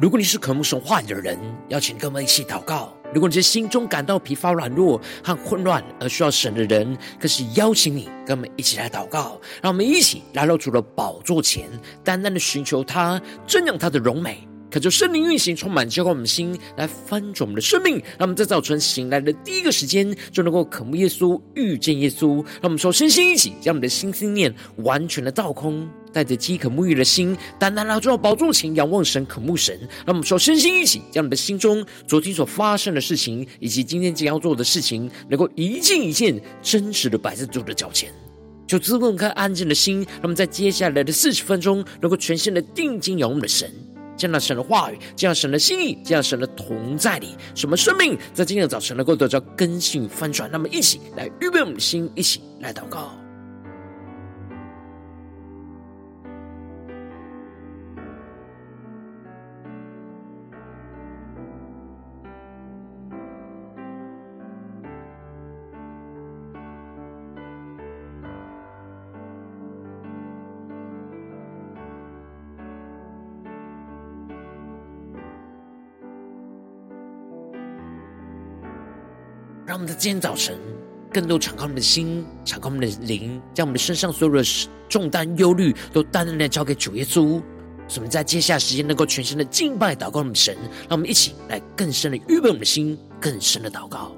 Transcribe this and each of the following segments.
如果你是渴慕神话语的人，邀请跟我们一起祷告；如果你是心中感到疲乏、软弱和混乱而需要神的人，更是邀请你跟我们一起来祷告。让我们一起来到主的宝座前，单单的寻求他，瞻仰他的荣美。渴求圣灵运行，充满浇灌我们的心，来翻转我们的生命。让我们在早晨醒来的第一个时间，就能够渴慕耶稣、遇见耶稣。让我们说，身心一起，将我们的心思念完全的倒空，带着饥渴沐浴的心，单单来到宝座前，仰望神、渴慕神。让我们说，身心一起，将我们的心中昨天所发生的事情，以及今天将要做的事情，能够一件一件真实的摆在主的脚前。就滋润开安静的心，让我们在接下来的四十分钟，能够全心的定睛仰望的神。见到神的话语，见到神的心意，见到神的同在里，什么生命在今天的早晨能够得到更新与翻转。那么，一起来预备我们的心，一起来祷告。让我们在今天早晨，更多敞开我们的心，敞开我们的灵，将我们的身上所有的重担、忧虑，都单单的交给主耶稣。使我们在接下来时间能够全心的敬拜、祷告我们神。让我们一起来更深的预备我们的心，更深的祷告。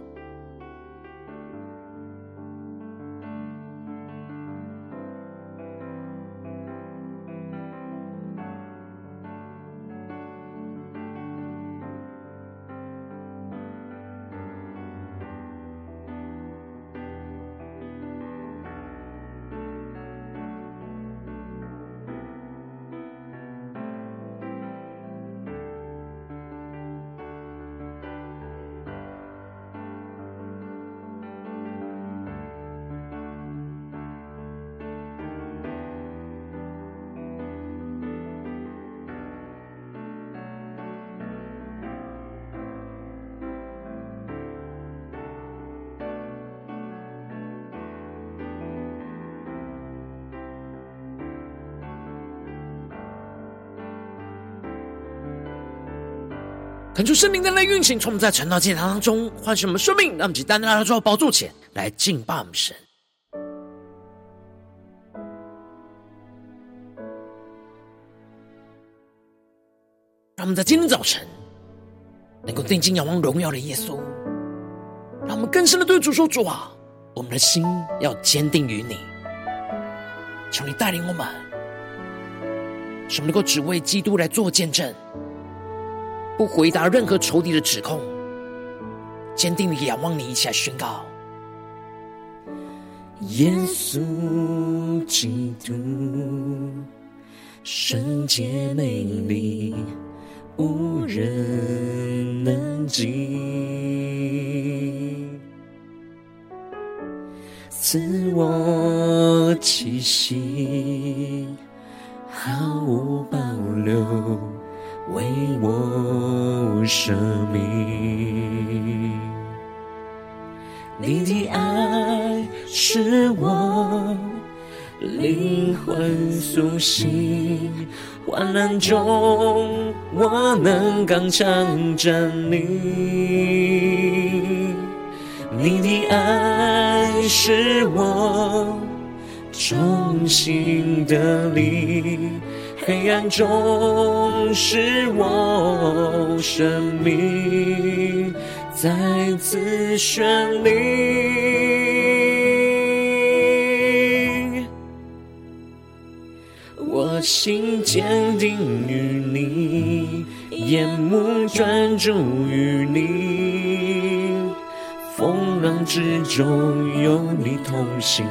恳求圣灵的来运行，从我们在晨祷祭坛当中唤醒我们生命，让我们去单单来到主宝座前来敬拜我们神。让我们在今天早晨能够定睛仰望荣耀的耶稣，让我们更深的对主说：“主啊，我们的心要坚定于你，求你带领我们，使我们能够只为基督来做见证。”不回答任何仇敌的指控，坚定的仰望你，一起来宣告：耶稣基督，圣洁美丽，无人能及，赐我气息，毫无保留。为我舍命，你的爱是我灵魂苏醒，患难中我能刚强站立。你的爱是我重新的力。黑暗中，使我生命再次绚丽。我心坚定于你，眼目专注于你，风浪之中有你同行。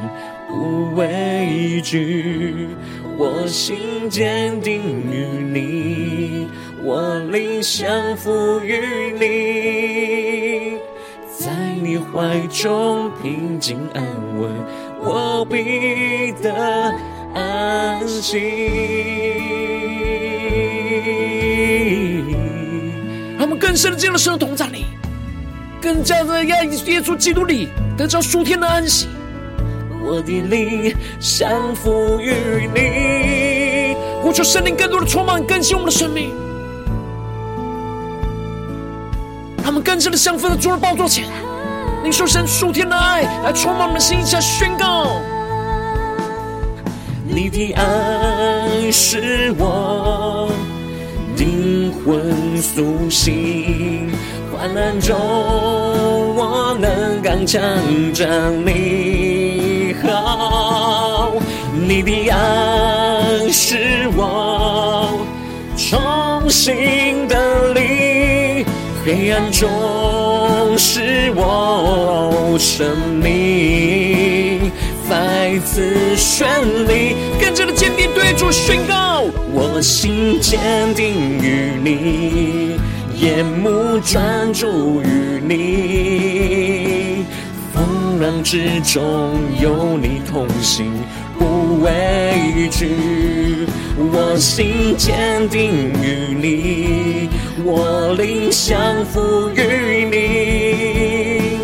不畏惧，我心坚定于你，我灵降服于你，在你怀中平静安稳，我必得安息。让我们更深的进入神的同在里，更加的在耶稣基督里得着属天的安息。我的灵降服于你，呼求圣灵更多的充满更新我们的生命，他们更深的降服在主的宝座前，领受神数天的爱来充满我们的心，下宣告：你的爱是我灵魂苏醒，患难中我能刚强站立好，你的爱是我重新的力，黑暗中是我生命再次绚丽，更加的坚定对主宣告，我心坚定于你，眼目专注于你，浪之中有你同行，不畏惧。我心坚定于你，我灵降服于你，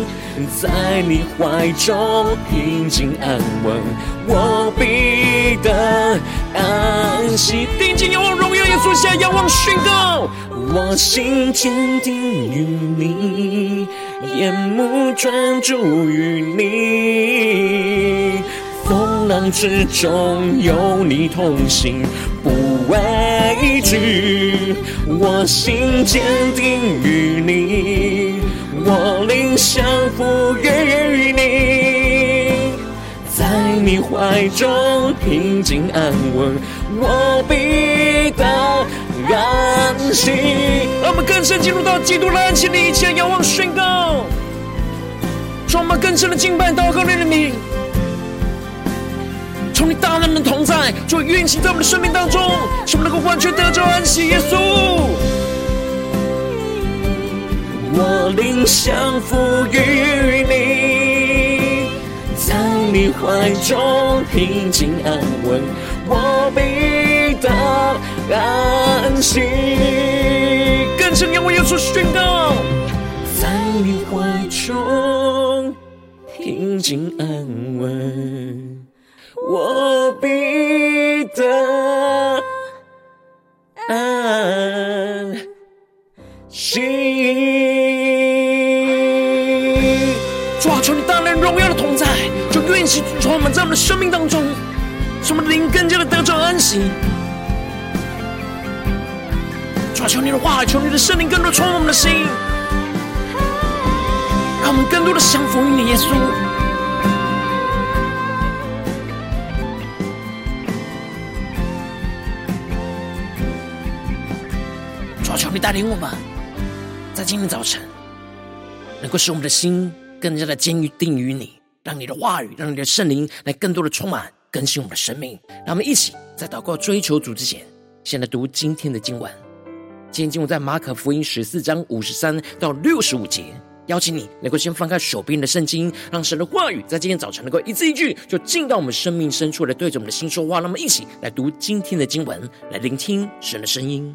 在你怀中平静安稳，我必得安息。定睛仰望荣耀耶稣，下仰望宣告，我心坚定于你，眼目专注于你。风浪之中有你同行，不畏惧。我心坚定于你，我灵降服于你，在你怀中平静安稳，我必得安息。让我们更深进入到基督的安息里，一起仰望宣告，让我们更深的敬拜祷告你的名。从你大能的同在，就运行在我们的生命当中，使我们能够完全得着安息。耶稣，我灵降服于你，在你怀中平静安稳，我必得安息。更深仰望耶稣宣告，在你怀中平静安稳。我必得安息。主啊，求你大能荣耀的同在，就运行充满在我们的生命当中，使我们的灵更加的得着安息。主啊，求你的话，求你的圣灵更多充满我们的心，让我们更多的降服于你，耶稣。主求你带领我们，在今天早晨，能够使我们的心更加的坚定于你，让你的话语，让你的圣灵来更多的充满更新我们的生命。让我们一起在祷告追求主之前，先来读今天的经文。今天经文在马可福音十四章五十三到六十五节。邀请你能够先翻开手边的圣经，让神的话语在今天早晨能够一字一句，就进到我们生命深处来对着我们的心说话。那么一起来读今天的经文，来聆听神的声音。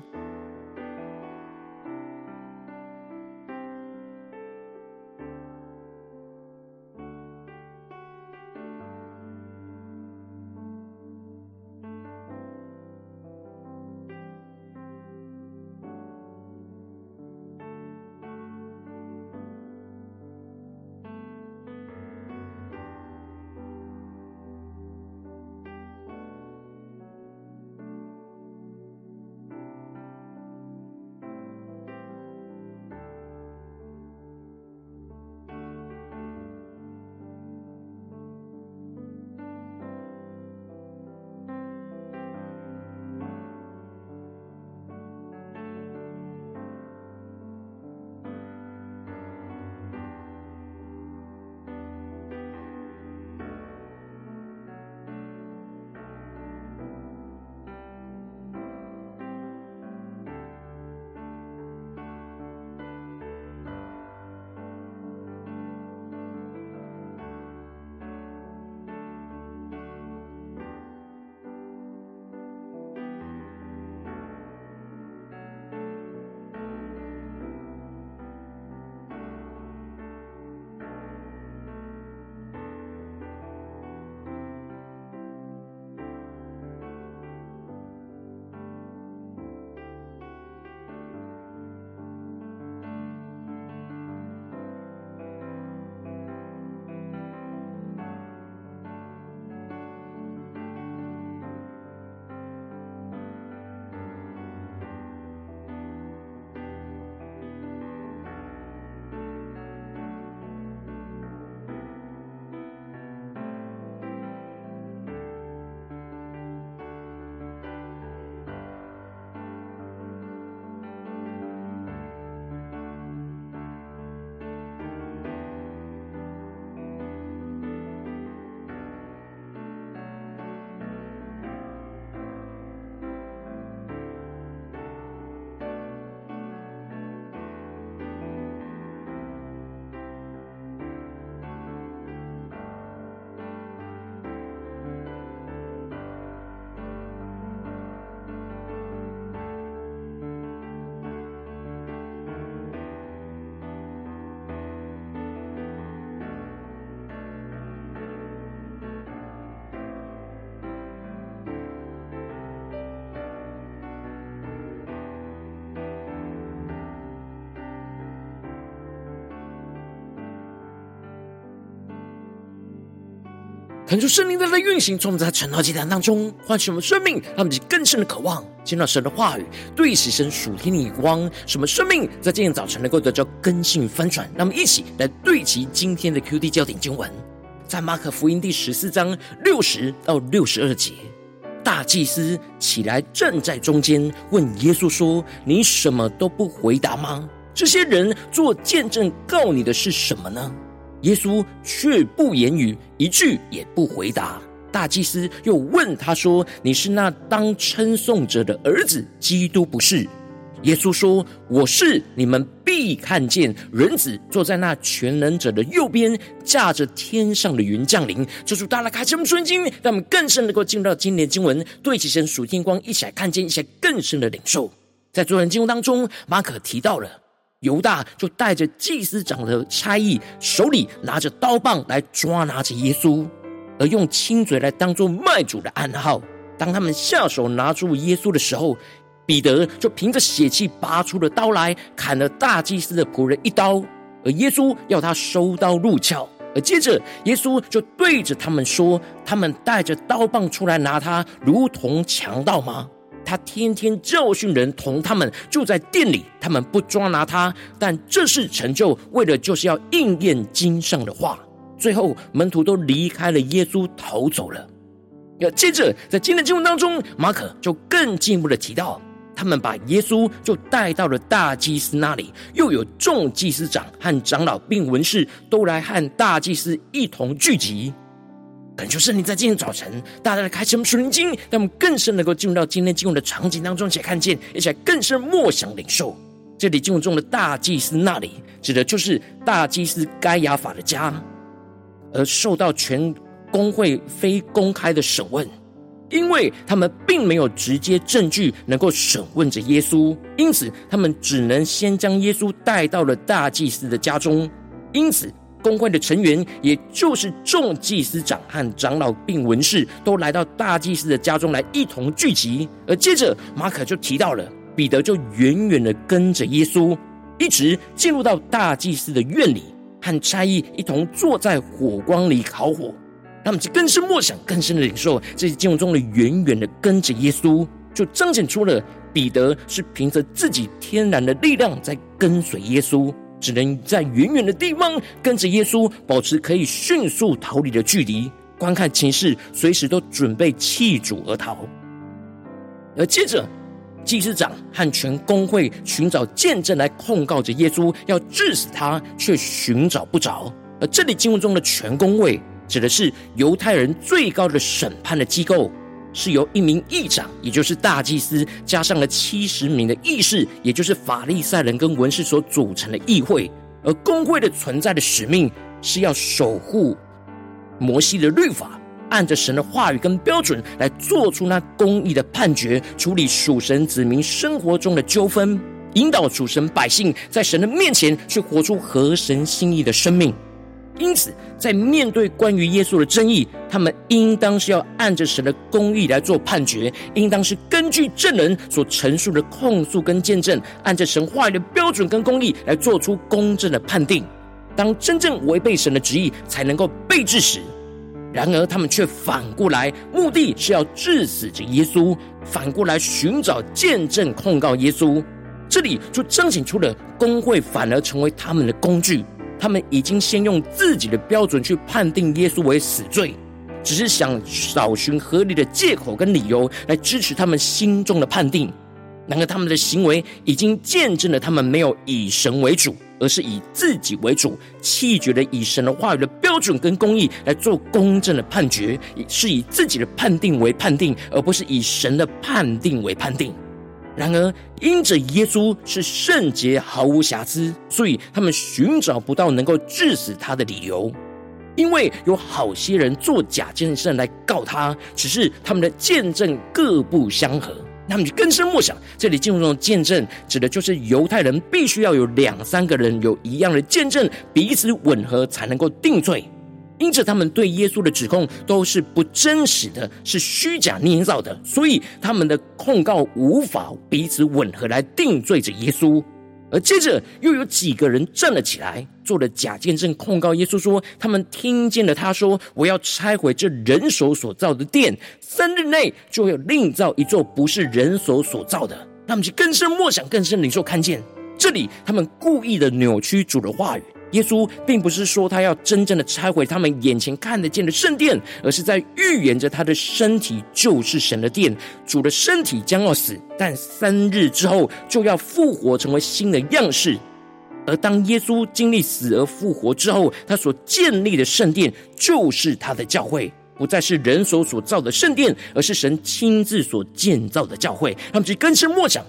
恳求圣灵在的运行，从我们在晨祷祭坛当中唤醒我们生命，让我们更深的渴望见到神的话语，对齐神属天的光，使我们生命在今天早晨能够得到更新翻转。让我们一起来对齐今天的 QD 焦点经文，在马可福音第十四章六十到六十二节，大祭司起来站在中间，问耶稣说：“你什么都不回答吗？这些人做见证告你的是什么呢？”耶稣却不言语，一句也不回答。大祭司又问他说：“你是那当称颂者的儿子，基督不是？”耶稣说：“我是。你们必看见人子坐在那全能者的右边，驾着天上的云降临。”求主大大开启我们圣经，让我们更深能够进入到今年经文，对齐神属天光，一起来看见一些更深的领受。在昨天经文当中，马可提到了。犹大就带着祭司长的差役，手里拿着刀棒来抓拿着耶稣，而用亲嘴来当做卖主的暗号。当他们下手拿住耶稣的时候，彼得就凭着血气拔出了刀来，砍了大祭司的仆人一刀。而耶稣要他收刀入鞘，而接着耶稣就对着他们说：“他们带着刀棒出来拿他，如同强盗吗？”他天天教训人，同他们住在店里，他们不抓拿他，但这是成就，为了就是要应验经上的话。最后，门徒都离开了耶稣，逃走了。要接着，在今天的经文当中，马可就更进一步的提到，他们把耶稣就带到了大祭司那里，又有众祭司长和长老并文士都来和大祭司一同聚集。感谢圣灵在今天早晨，大大的开启我们属灵经，让我们更深能够进入到今天经文的场景当中，且看见，一起来更深默想领受。这里经文中的大祭司那里，指的就是大祭司该亚法的家，而受到全公会非公开的审问，因为他们并没有直接证据能够审问着耶稣，因此他们只能先将耶稣带到了大祭司的家中，因此。公会的成员，也就是众祭司长和长老并文士，都来到大祭司的家中来一同聚集。而接着，马可就提到了彼得，就远远的跟着耶稣，一直进入到大祭司的院里，和差役一同坐在火光里烤火。他们就更深默想，更深的领受，这些经文中的远远的跟着耶稣，就彰显出了彼得是凭着自己天然的力量在跟随耶稣。只能在远远的地方跟着耶稣，保持可以迅速逃离的距离，观看情势，随时都准备弃主而逃。而接着，祭司长和全公会寻找见证来控告着耶稣，要治死他，却寻找不着。而这里经文中的全公会，指的是犹太人最高的审判的机构。是由一名议长，也就是大祭司，加上了七十名的议士，也就是法利赛人跟文士所组成的议会。而公会的存在的使命，是要守护摩西的律法，按着神的话语跟标准来做出那公义的判决，处理属神子民生活中的纠纷，引导属神百姓在神的面前去活出合神心意的生命。因此，在面对关于耶稣的争议，他们应当是要按着神的公义来做判决，应当是根据证人所陈述的控诉跟见证，按着神话语的标准跟公义来做出公正的判定。当真正违背神的旨意，才能够被治死。然而，他们却反过来，目的是要治死着耶稣，反过来寻找见证控告耶稣。这里就彰显出了公会反而成为他们的工具。他们已经先用自己的标准去判定耶稣为死罪，只是想找寻合理的借口跟理由来支持他们心中的判定。然而，他们的行为已经见证了他们没有以神为主，而是以自己为主，弃绝了以神的话语的标准跟公义来做公正的判决，是以自己的判定为判定，而不是以神的判定为判定。然而，因着耶稣是圣洁、毫无瑕疵，所以他们寻找不到能够治死他的理由。因为有好些人作假见证来告他，只是他们的见证各不相合。那么就更深默想，这里经文中的见证，指的就是犹太人必须要有两三个人有一样的见证，彼此吻合才能够定罪。因此，他们对耶稣的指控都是不真实的，是虚假捏造的，所以他们的控告无法彼此吻合来定罪着耶稣。而接着又有几个人站了起来，做了假见证，控告耶稣说：“他们听见了他说，我要拆毁这人手所造的殿，三日内就要另造一座不是人手所造的。”他们就更深默想，更深领受看见这里，他们故意的扭曲主的话语。耶稣并不是说他要真正的拆毁他们眼前看得见的圣殿，而是在预言着他的身体就是神的殿，主的身体将要死，但三日之后就要复活，成为新的样式。而当耶稣经历死而复活之后，他所建立的圣殿就是他的教会，不再是人手所造的圣殿，而是神亲自所建造的教会。他们就更深默想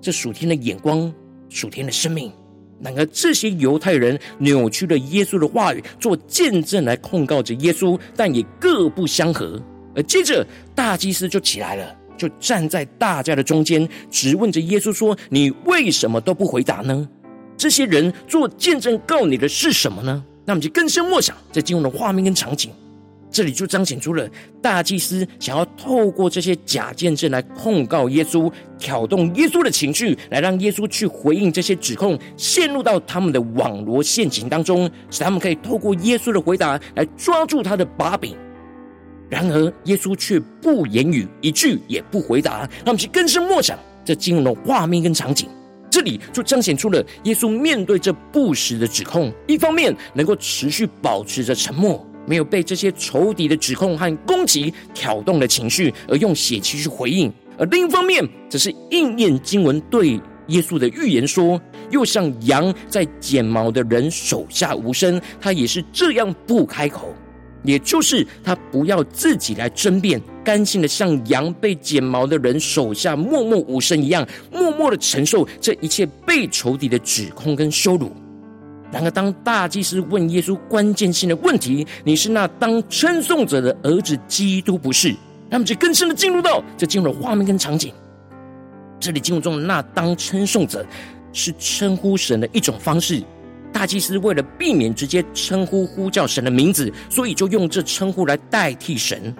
这属天的眼光，属天的生命。然而，这些犹太人扭曲了耶稣的话语，做见证来控告着耶稣，但也各不相合。而接着，大祭司就起来了，就站在大家的中间，质问着耶稣说：“你为什么都不回答呢？这些人做见证告你的是什么呢？”那么就更深默想在进入的画面跟场景。这里就彰显出了大祭司想要透过这些假见证来控告耶稣，挑动耶稣的情绪，来让耶稣去回应这些指控，陷入到他们的网罗陷阱当中，使他们可以透过耶稣的回答来抓住他的把柄。然而，耶稣却不言语，一句也不回答，让我们去更深默想这经文的画面跟场景。这里就彰显出了耶稣面对这不实的指控，一方面能够持续保持着沉默。没有被这些仇敌的指控和攻击挑动了情绪，而用血气去回应；而另一方面，则是应验经文对耶稣的预言说：“又像羊在剪毛的人手下无声，他也是这样不开口。”也就是他不要自己来争辩，甘心的像羊被剪毛的人手下默默无声一样，默默的承受这一切被仇敌的指控跟羞辱。然而，当大祭司问耶稣关键性的问题：“你是那当称颂者的儿子基督，不是？”那么就更深的进入到这进入了画面跟场景。这里经文中的“那当称颂者”是称呼神的一种方式。大祭司为了避免直接称呼呼叫神的名字，所以就用这称呼来代替神。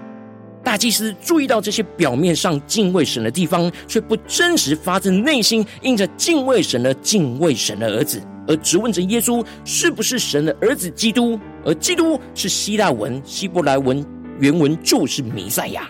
大祭司注意到这些表面上敬畏神的地方，却不真实发自内心因着敬畏神而敬畏神的儿子。而质问着耶稣是不是神的儿子基督，而基督是希腊文、希伯来文原文就是弥赛亚。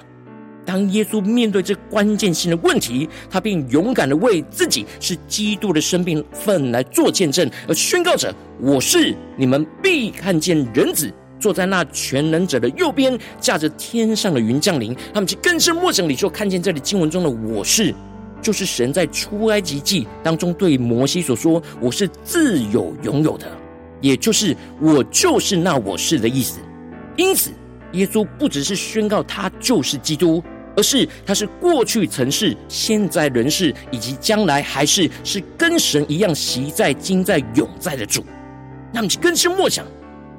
当耶稣面对这关键性的问题，他便勇敢的为自己是基督的生命份来做见证，而宣告着：“我是你们必看见人子坐在那全能者的右边，驾着天上的云降临。”他们就更深默想里就看见这里经文中的“我是”。就是神在出埃及记当中对摩西所说：“我是自有拥有的，也就是我就是那我是的意思。”因此，耶稣不只是宣告他就是基督，而是他是过去曾是、现在仍是，以及将来还是是跟神一样习在、今在、永在的主。那么，就更深默想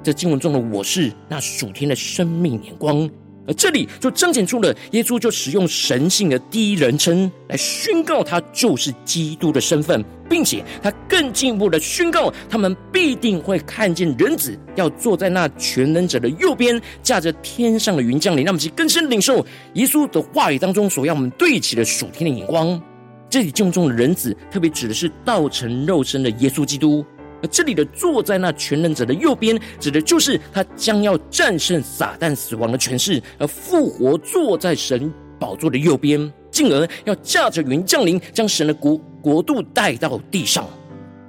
这经文中的“我是”那属天的生命眼光。而这里就彰显出了耶稣就使用神性的第一人称来宣告他就是基督的身份，并且他更进一步的宣告，他们必定会看见人子要坐在那全能者的右边，驾着天上的云降临。那么，其更深领受耶稣的话语当中所要我们对齐的属天的眼光。这里敬重的人子，特别指的是道成肉身的耶稣基督。而这里的坐在那全能者的右边，指的就是他将要战胜撒旦死亡的权势，而复活坐在神宝座的右边，进而要驾着云降临，将神的国国度带到地上。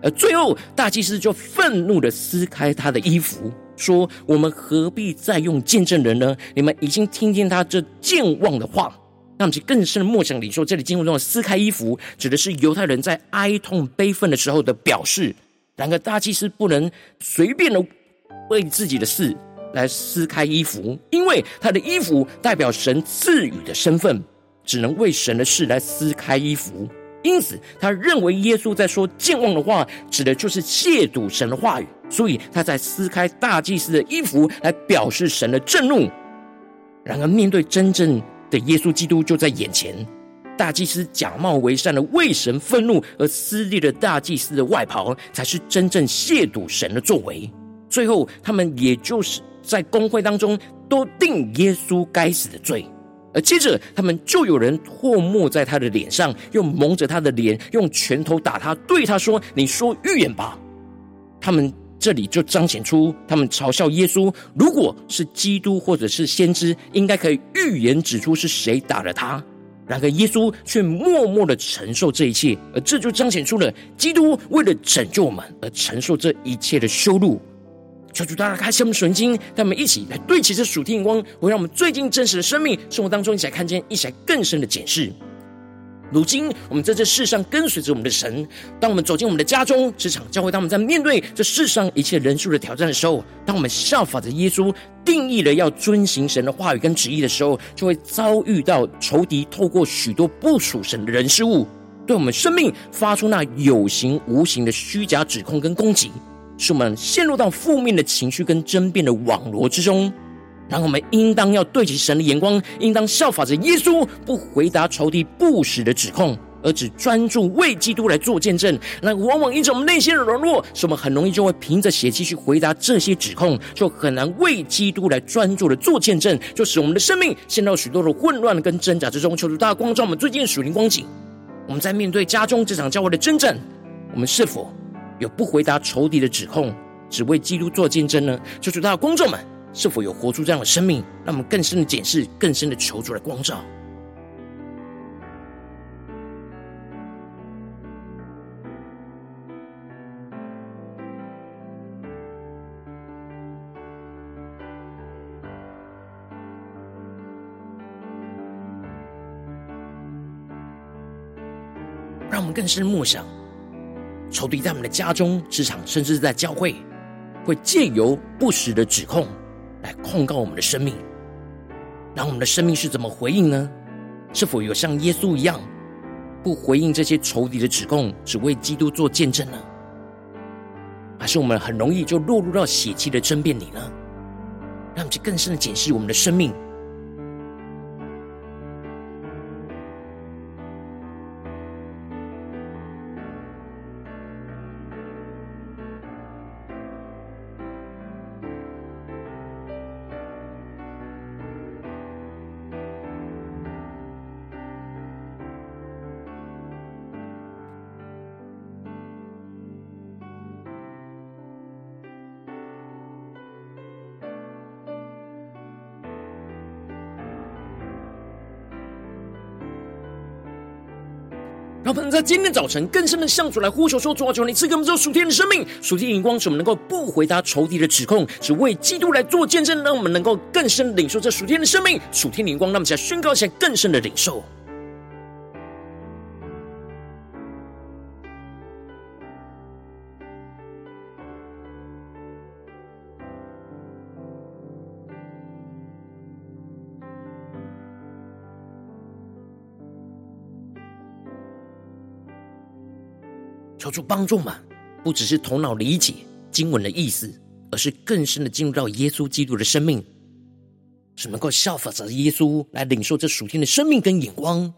而最后，大祭司就愤怒的撕开他的衣服，说：“我们何必再用见证人呢？你们已经听见他这健忘的话。”那么，其更深的默想里说，这里经文中的撕开衣服，指的是犹太人在哀痛悲愤的时候的表示。然而，大祭司不能随便的为自己的事来撕开衣服，因为他的衣服代表神赐予的身份，只能为神的事来撕开衣服。因此，他认为耶稣在说健忘的话，指的就是亵渎神的话语，所以他在撕开大祭司的衣服来表示神的震怒。然而，面对真正的耶稣基督就在眼前。大祭司假冒为善的为神愤怒而撕裂了大祭司的外袍，才是真正亵渎神的作为。最后，他们也就是在公会当中都定耶稣该死的罪。而接着他们就有人唾沫在他的脸上，又蒙着他的脸，用拳头打他，对他说：“你说预言吧。”他们这里就彰显出他们嘲笑耶稣，如果是基督或者是先知，应该可以预言指出是谁打了他。然而耶稣却默默的承受这一切，而这就彰显出了基督为了拯救我们而承受这一切的羞辱。求主大家开启我们神经，让我们一起来对齐这属天眼光，会让我们最近真实的生命生活当中一起来看见，一起来更深的检视。如今我们在这世上跟随着我们的神，当我们走进我们的家中、职场、教会，当我们在面对这世上一切人数的挑战的时候，当我们效法着耶稣，定义了要遵行神的话语跟旨意的时候，就会遭遇到仇敌透过许多不属神的人事物，对我们生命发出那有形无形的虚假指控跟攻击，使我们陷入到负面的情绪跟争辩的网罗之中。然后我们应当要对齐神的眼光，应当效法着耶稣，不回答仇敌不实的指控，而只专注为基督来做见证。那往往因着我们内心的软弱，使我们很容易就会凭着血气去回答这些指控，就很难为基督来专注的做见证，就使我们的生命陷到许多的混乱跟挣扎之中。求主大家光照我们最近的属灵光景，我们在面对家中这场教会的征战，我们是否有不回答仇敌的指控，只为基督做见证呢？求主大家光照们。是否有活出这样的生命？让我们更深的检视，更深的求主来光照。让我们更深默想，仇敌在我们的家中、职场，甚至在教会，会借由不实的指控。来控告我们的生命，然后我们的生命是怎么回应呢？是否有像耶稣一样，不回应这些仇敌的指控，只为基督做见证呢？还是我们很容易就落入到血气的争辩里呢？让我们去更深的检视我们的生命。让我们在今天早晨更深的向主来呼求说：主啊，求你赐给我们这属天的生命、属天的眼光，使我们能够不回答仇敌的指控，只为基督来做见证，让我们能够更深领受这属天的生命、属天的眼光。让我们在宣告一下更深的领受。主帮助们，不只是头脑理解经文的意思，而是更深的进入到耶稣基督的生命，使能够效法着耶稣来领受这属天的生命跟眼光。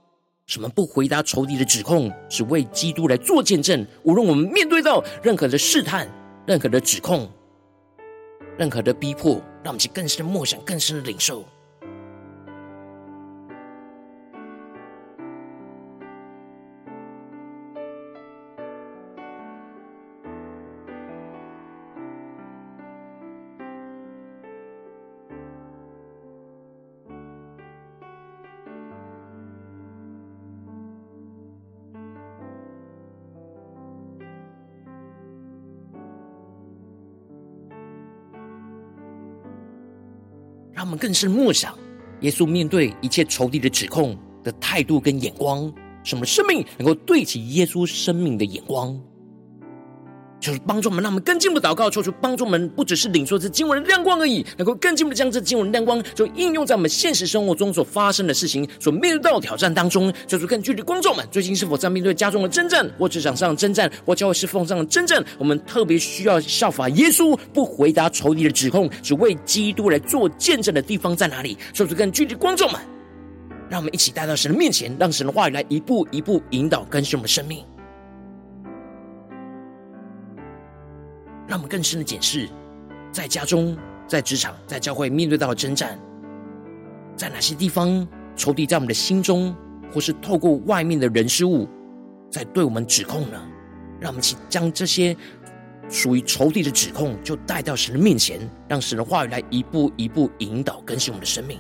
什么不回答仇敌的指控，只为基督来做见证。无论我们面对到任何的试探、任何的指控、任何的逼迫，让我们去更深的默想、更深的领受。们更是默想，耶稣面对一切仇敌的指控的态度跟眼光，什么生命能够对齐耶稣生命的眼光。就是帮助我们，让我们更进一步祷告，求主帮助我们，不只是领受这经文的亮光而已，能够更进一步将这经文的亮光，就应用在我们现实生活中所发生的事情、所面对到的挑战当中。求主更具体，观众们最近是否在面对家中的征战，或职场上的征战，或教会侍奉上的征战？我们特别需要效法耶稣，不回答仇敌的指控，只为基督来做见证的地方在哪里？求主更具体，观众们，让我们一起带到神的面前，让神的话语来一步一步引导更新我们的生命。让我们更深的检视，在家中、在职场、在教会面对到的征战，在哪些地方仇敌在我们的心中，或是透过外面的人事物，在对我们指控呢？让我们去将这些属于仇敌的指控，就带到神的面前，让神的话语来一步一步引导更新我们的生命。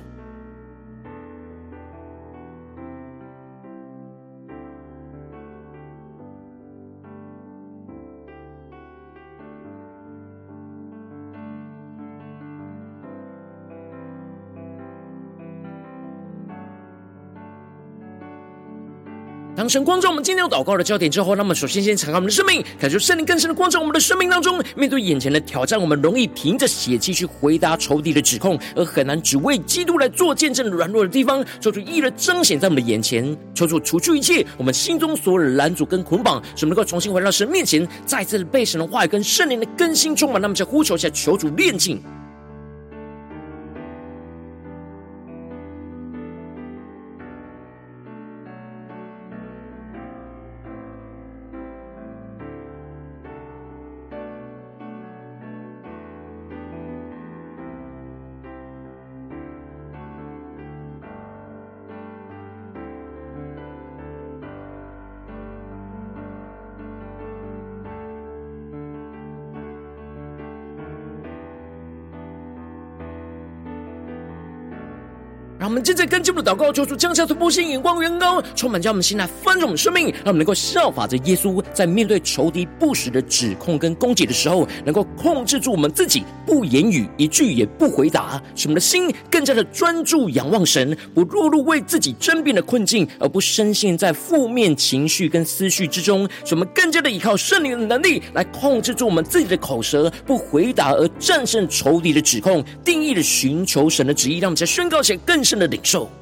当神光照我们今天有祷告的焦点之后，那么首先先敞开我们的生命，感受圣灵更深的光照我们的生命当中。面对眼前的挑战，我们容易凭着血气去回答仇敌的指控，而很难只为基督来做见证软弱的地方，求主一一彰显在我们的眼前，求主除去一切我们心中所有的拦阻跟捆绑，使我们能够重新回到神面前，再次被神的话语跟圣灵的更新充满。那么就呼求一下，求主炼净。们接着跟进我们的祷告，求主降下突破性眼光，远高，充满将我们心来翻转我们生命，让我们能够效法着耶稣，在面对仇敌不实的指控跟攻击的时候，能够控制住我们自己，不言语，一句也不回答，使我们的心更加的专注仰望神，不落入为自己争辩的困境，而不深陷在负面情绪跟思绪之中，使我们更加的依靠圣灵的能力来控制住我们自己的口舌，不回答而战胜仇敌的指控，定义的寻求神的旨意，让我们在宣告前更深的领受。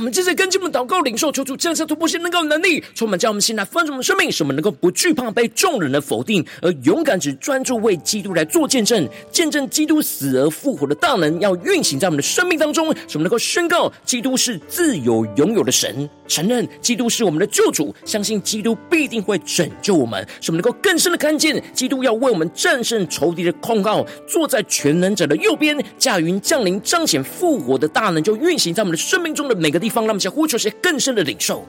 我们正在跟进我们祷告领受，求主降下突破性能够能力，充满将我们心来翻转我们生命，使我们能够不惧怕被众人的否定，而勇敢只专注为基督来做见证，见证基督死而复活的大能要运行在我们的生命当中，使我们能够宣告基督是自由拥有的神，承认基督是我们的救主，相信基督必定会拯救我们，使我们能够更深的看见基督要为我们战胜仇敌的控告，坐在全能者的右边，驾云降临，彰显复活的大能就运行在我们的生命中的每个地方，让我们呼求些更深的领受。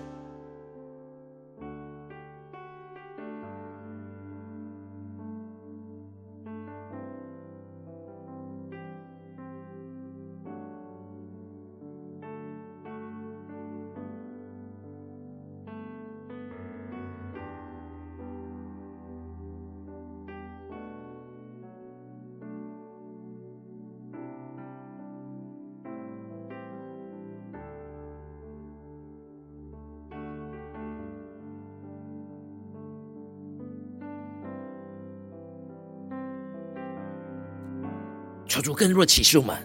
求主更多的启示我们，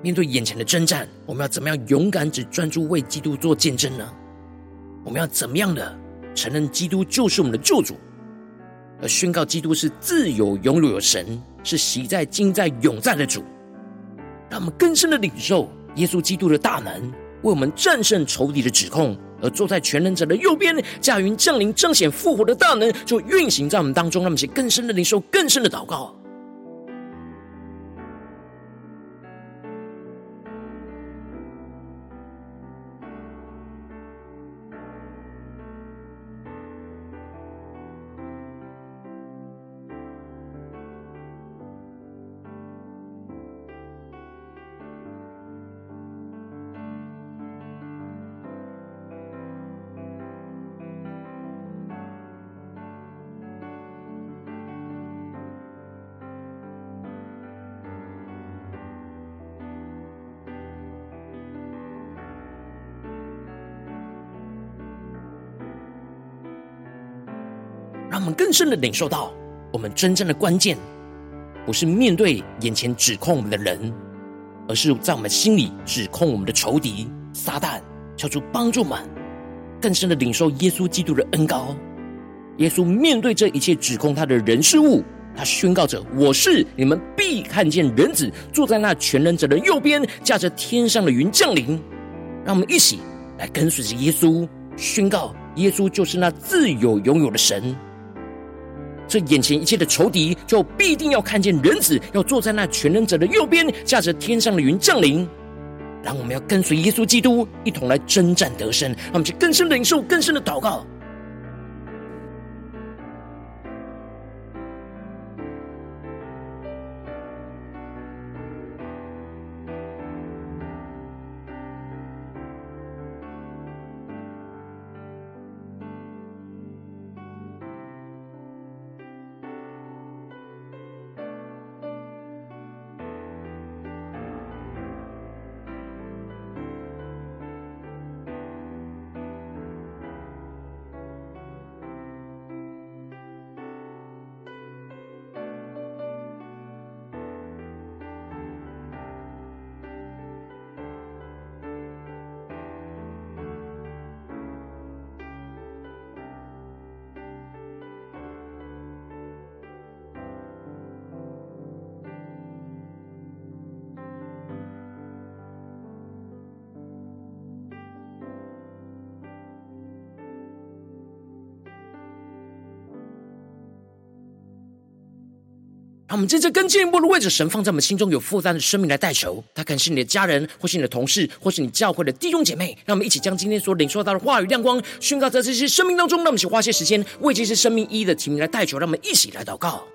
面对眼前的征战，我们要怎么样勇敢只专注为基督做见证呢？我们要怎么样的承认基督就是我们的救主，而宣告基督是自有永有的神，是喜在今在永在的主，让我们更深的领受耶稣基督的大能，为我们战胜仇敌的指控，而坐在全能者的右边，驾云降临，彰显复活的大能就运行在我们当中，让我们去更深的领受，更深的祷告。更深的领受到，我们真正的关键，不是面对眼前指控我们的人，而是在我们心里指控我们的仇敌撒旦，求主帮助们更深的领受耶稣基督的恩膏。耶稣面对这一切指控他的人事物，他宣告着：“我是你们必看见人子坐在那全能者的右边，驾着天上的云降临。”让我们一起来跟随着耶稣，宣告耶稣就是那自有拥有的神。这眼前一切的仇敌，就必定要看见人子要坐在那全能者的右边，驾着天上的云降临。让我们要跟随耶稣基督，一同来征战得胜。那么，就更深的领受，更深的祷告。让我们真正更进一步的为着神放在我们心中有负担的生命来代求。他可能是你的家人，或是你的同事，或是你教会的弟兄姐妹。让我们一起将今天所领受到的话语亮光宣告在这些生命当中。让我们一起花些时间为这些生命一一的提名来代求。让我们一起来祷告。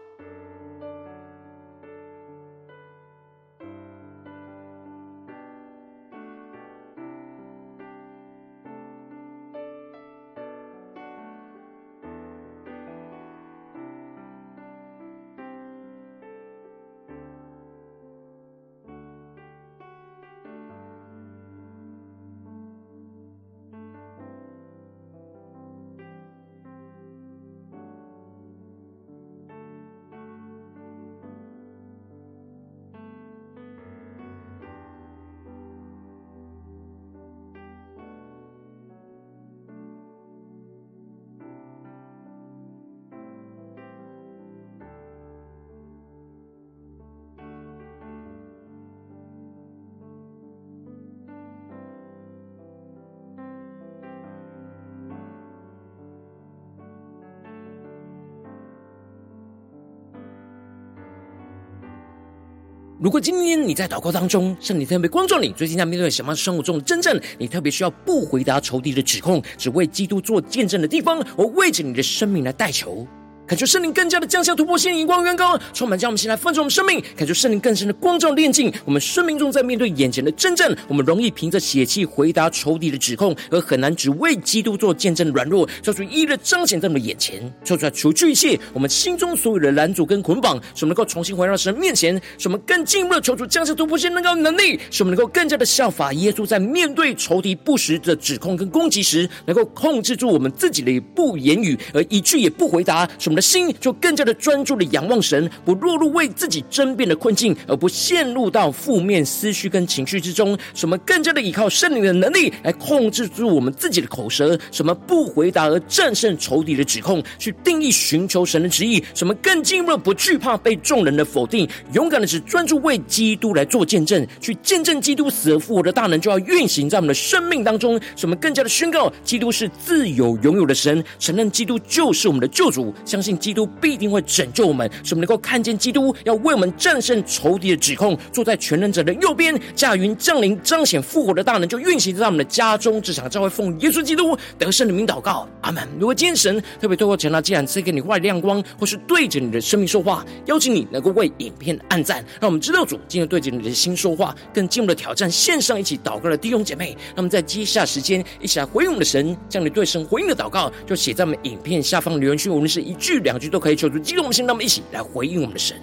如果今天你在祷告当中，圣灵特别光照你，最近在面对什么生活中的真正你特别需要不回答仇敌的指控，只为基督做见证的地方，我为着你的生命来代求。感觉圣灵更加的降下突破性眼光，远高充满，将我们先来放盛我们生命。感觉圣灵更深的光照炼净我们生命中，在面对眼前的真正，我们容易凭着血气回答仇敌的指控，而很难只为基督做见证的软弱，做出一一的彰显在我们眼前，说出来除去一切我们心中所有的拦阻跟捆绑，使我们能够重新回到神面前，使我们更进一步的求主降下突破性能高能力，使我们能够更加的效法耶稣，在面对仇敌不实的指控跟攻击时，能够控制住我们自己的不言语，而一句也不回答，使我们。的心就更加的专注的仰望神，不落入为自己争辩的困境，而不陷入到负面思绪跟情绪之中。什么更加的依靠圣灵的能力来控制住我们自己的口舌？什么不回答而战胜仇敌的指控？去定义寻求神的旨意？什么更进一步的不惧怕被众人的否定？勇敢的只专注为基督来做见证，去见证基督死而复活的大能就要运行在我们的生命当中。什么更加的宣告基督是自有拥有的神，承认基督就是我们的救主，相信基督必定会拯救我们，使我们能够看见基督要为我们战胜仇敌的指控，坐在全能者的右边，驾云降临，彰显复活的大能就运行在我们的家中、职场、教会，奉耶稣基督得胜的名祷告，阿门。如果今天神特别透过神的，既然赐给你外亮光，或是对着你的生命说话，邀请你能够为影片按赞，让我们知道主今天对着你的心说话，更进一步的挑战线上一起祷告的弟兄姐妹，那么在接下时间一起来回应我们的神，将你对神回应的祷告就写在我们影片下方留言区，无论是一句两句。都可以求助激动我们心，让我们一起来回应我们的神。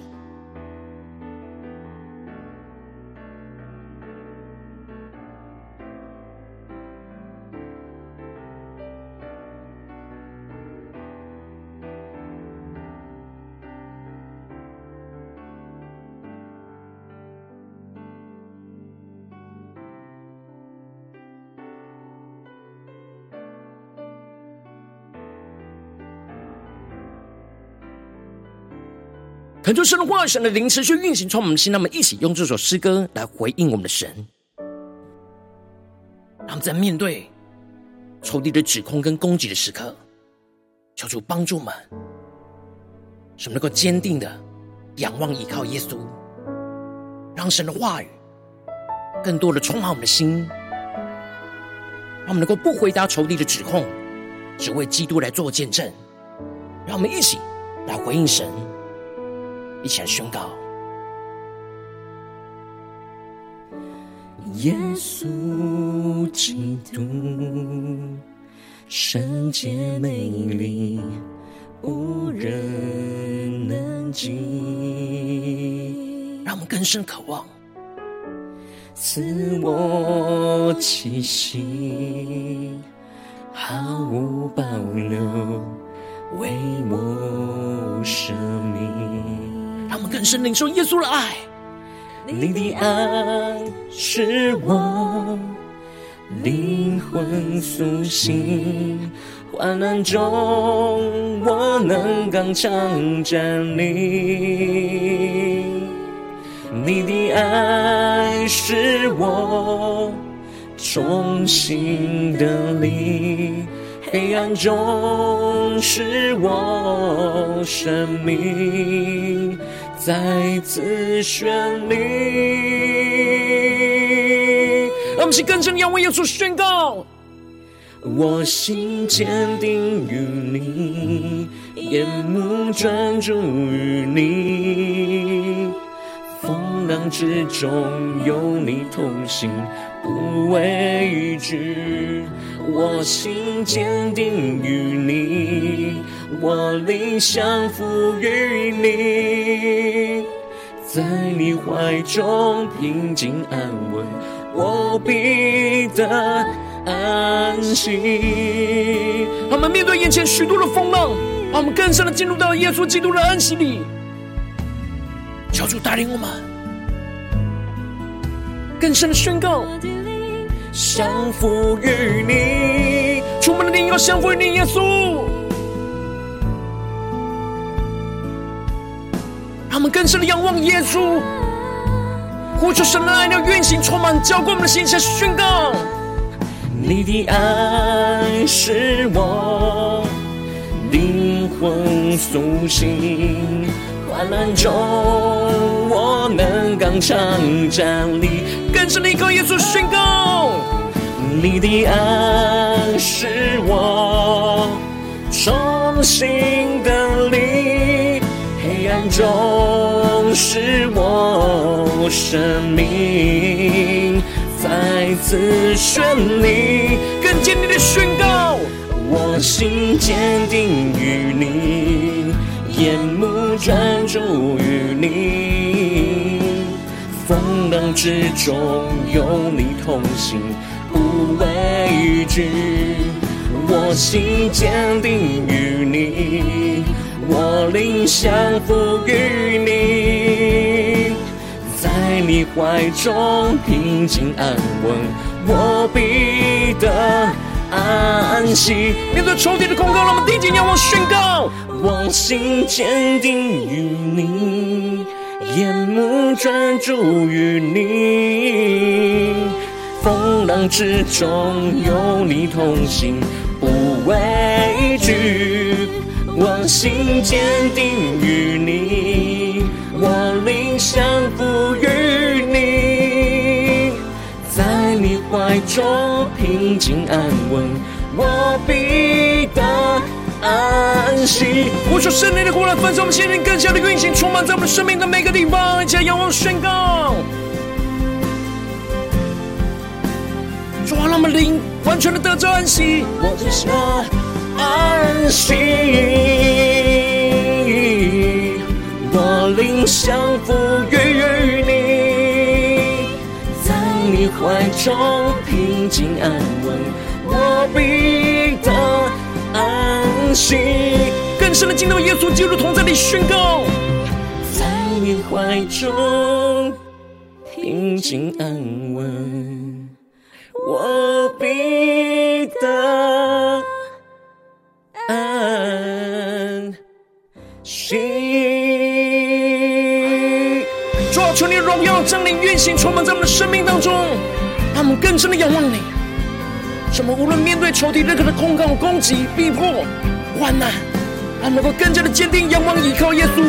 恳求神的话语、神的灵持续运行，从我们的心，让我们一起用这首诗歌来回应我们的神。让我们在面对仇敌的指控跟攻击的时刻，求主帮助我们，使我们能够坚定的仰望依靠耶稣，让神的话语更多的充满我们的心，让我们能够不回答仇敌的指控，只为基督来做见证。让我们一起来回应神。一起来宣告：耶稣基督，圣洁美丽，无人能及。让我们更深渴望，赐我气息，毫无保留，为我生命。们更深领受耶稣的爱，你的爱是我灵魂苏醒，患难中我能刚强站立。你的爱是我重新的力，黑暗中是我生命。再次绚丽，让我们去更深仰望耶稣宣告：我心坚定于你，眼目专注于你，风浪之中有你同行，不畏惧。我心坚定于你，我灵降服于你，在你怀中平静安稳，我必得安息。他们面对眼前许多的风浪，让我们更深的进入到耶稣基督的安息里。求主带领我们，更深的宣告。降服于你，出门的灵要降服于你，耶稣。让我们更深的仰望耶稣，呼求神的爱要运行，充满浇灌我们的心，下宣告：你的爱是我灵魂苏醒，患难中我能刚强站立。更深的依靠耶稣宣告。你的爱是我重新的力，黑暗中是我生命再次绚丽。更坚定的宣告，我心坚定于你，眼目专注于你，风浪之中有你同行。不畏惧，我心坚定于你，我灵降服于你，在你怀中平静安稳，我必得安息。面对仇敌的控告，让我们定睛仰望宣告：我心坚定于你，眼目专注于你。风浪之中有你同行，不畏惧。我心坚定于你，我灵降服于你怀中平静安稳，我必得安息。呼求圣灵的火来焚烧我们心灵，更加的运行，充满在我们生命的每个地方，一起来仰望宣告。主啊，让我们灵完全的得着安息，我只想安息。我灵降服怀中平静安稳，我必得安息。更深的进到耶稣基督同在里宣告，在你怀中平静安稳。我必得安息。求你的荣耀降临运行，充满在我们的生命当中，让我们更深的仰望你。什么？无论面对仇敌任何的控告、攻击、逼迫、患难，让我们能够更加的坚定仰望、依靠耶稣。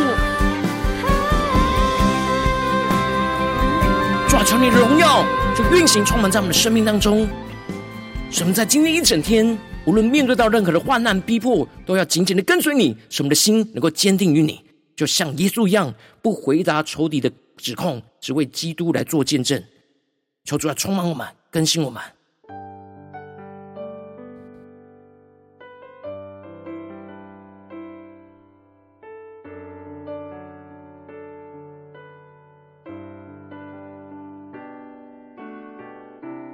主啊，求你的荣耀就运行，充满在我们的生命当中。使我们在今天一整天，无论面对到任何的患难逼迫，都要紧紧的跟随你，使我们的心能够坚定于你，就像耶稣一样，不回答仇敌的指控，只为基督来做见证。求主来充满我们，更新我们。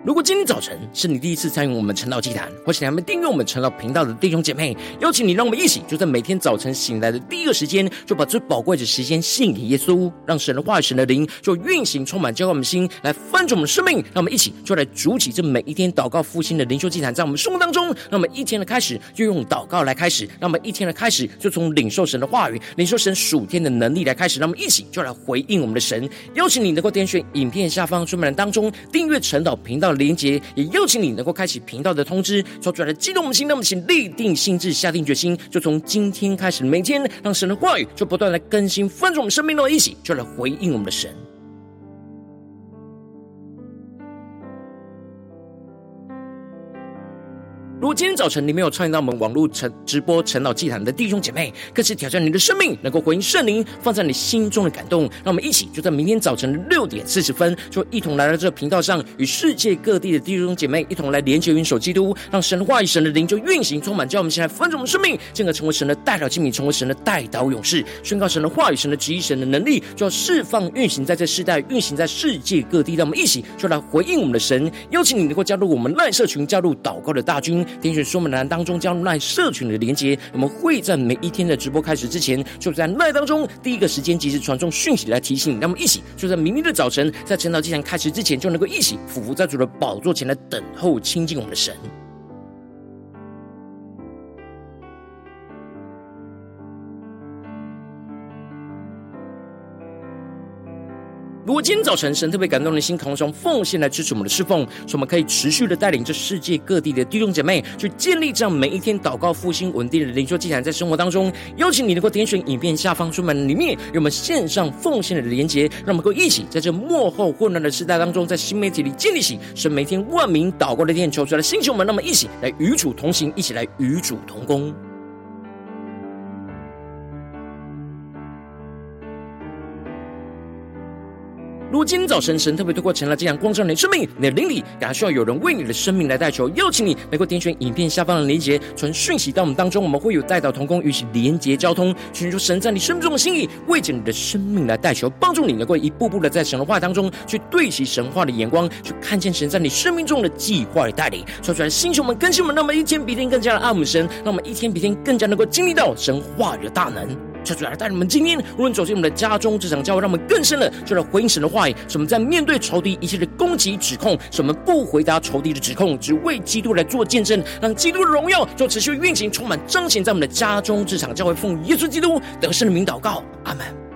如果今天早晨是你第一次参与我们晨祷祭坛，或是你还没订阅我们晨祷频道的弟兄姐妹，邀请你，让我们一起就在每天早晨醒来的第一个时间，就把最宝贵的时间献给耶稣，让神的话语、神的灵就运行充满，浇灌我们心，来翻转我们生命。让我们一起就来主起这每一天祷告复兴的灵修祭坛，在我们生活当中，那么一天的开始就用祷告来开始，那么一天的开始就从领受神的话语、领受神属天的能力来开始。那么一起就来回应我们的神。邀请你能够点选影片下方说明栏当中订阅晨祷频道的连结，也邀请你能够开启频道的通知，说出来的激动我们心，那么请立定心智，下定决心，就从今天开始，每天让神的话语就不断来更新翻转我们生命的一起，就来回应我们的神。如果今天早晨你没有参与到我们网络成直播晨祷祭坛的弟兄姐妹，更是挑战你的生命，能够回应圣灵放在你心中的感动。让我们一起就在明天早晨六点四十分，就一同来到这个频道上，与世界各地的弟兄姐妹一同来连接、云手基督，让神的话语、神的灵就运行充满，叫我们现在分盛我们生命，进而成为神的代表器皿，成为神的代祷勇士，宣告神的话语、神的旨意、神的能力，就要释放运行在这世代，运行在世界各地。让我们一起就来回应我们的神，邀请你能够加入我们赖社群，加入祷告的大军。点选说明栏当中加入赖社群的连接，我们会在每一天的直播开始之前，就在赖当中第一个时间及时传送讯息来提醒你。让我们一起就在明天的早晨，在晨祷祭坛开始之前，就能够一起俯伏在主的宝座前来等候亲近我们的神。如果今天早晨神特别感动的心，同时奉献来支持我们的侍奉，使我们可以持续的带领这世界各地的弟兄姐妹去建立这样每一天祷告复兴稳定的灵修祭坛，在生活当中，邀请你能够点选影片下方说明里面有我们线上奉献的连结，让我们能够一起在这幕后混乱的时代当中，在新媒体里建立起神每天万名祷告的殿，求出来的星球们，那么一起来与主同行，一起来与主同工。果今天早晨神特别透过晨祷这样光照你的生命，你的灵里感到需要有人为你的生命来代求，邀请你能够点选影片下方的连结，传讯息到我们当中，我们会有代祷同工与其连结交通，寻求神在你生命中的心意，为着你的生命来代求，帮助你能够一步步的在神的话当中去对齐神话的眼光，去看见神在你生命中的计划与带领，说出来，星球们更新我们，让我们一天比一天更加的爱我们神，让我们一天比一天更加能够经历到神话语的大能。求主来带你们今天，无论走进我们的家中、职场、教会，让我们更深了就来回应神的话语。使我们在面对仇敌一切的攻击、指控，使我们不回答仇敌的指控，只为基督来做见证，让基督的荣耀就持续运行、充满、彰显在我们的家中、职场、教会，奉耶稣基督得胜的名祷告，阿门。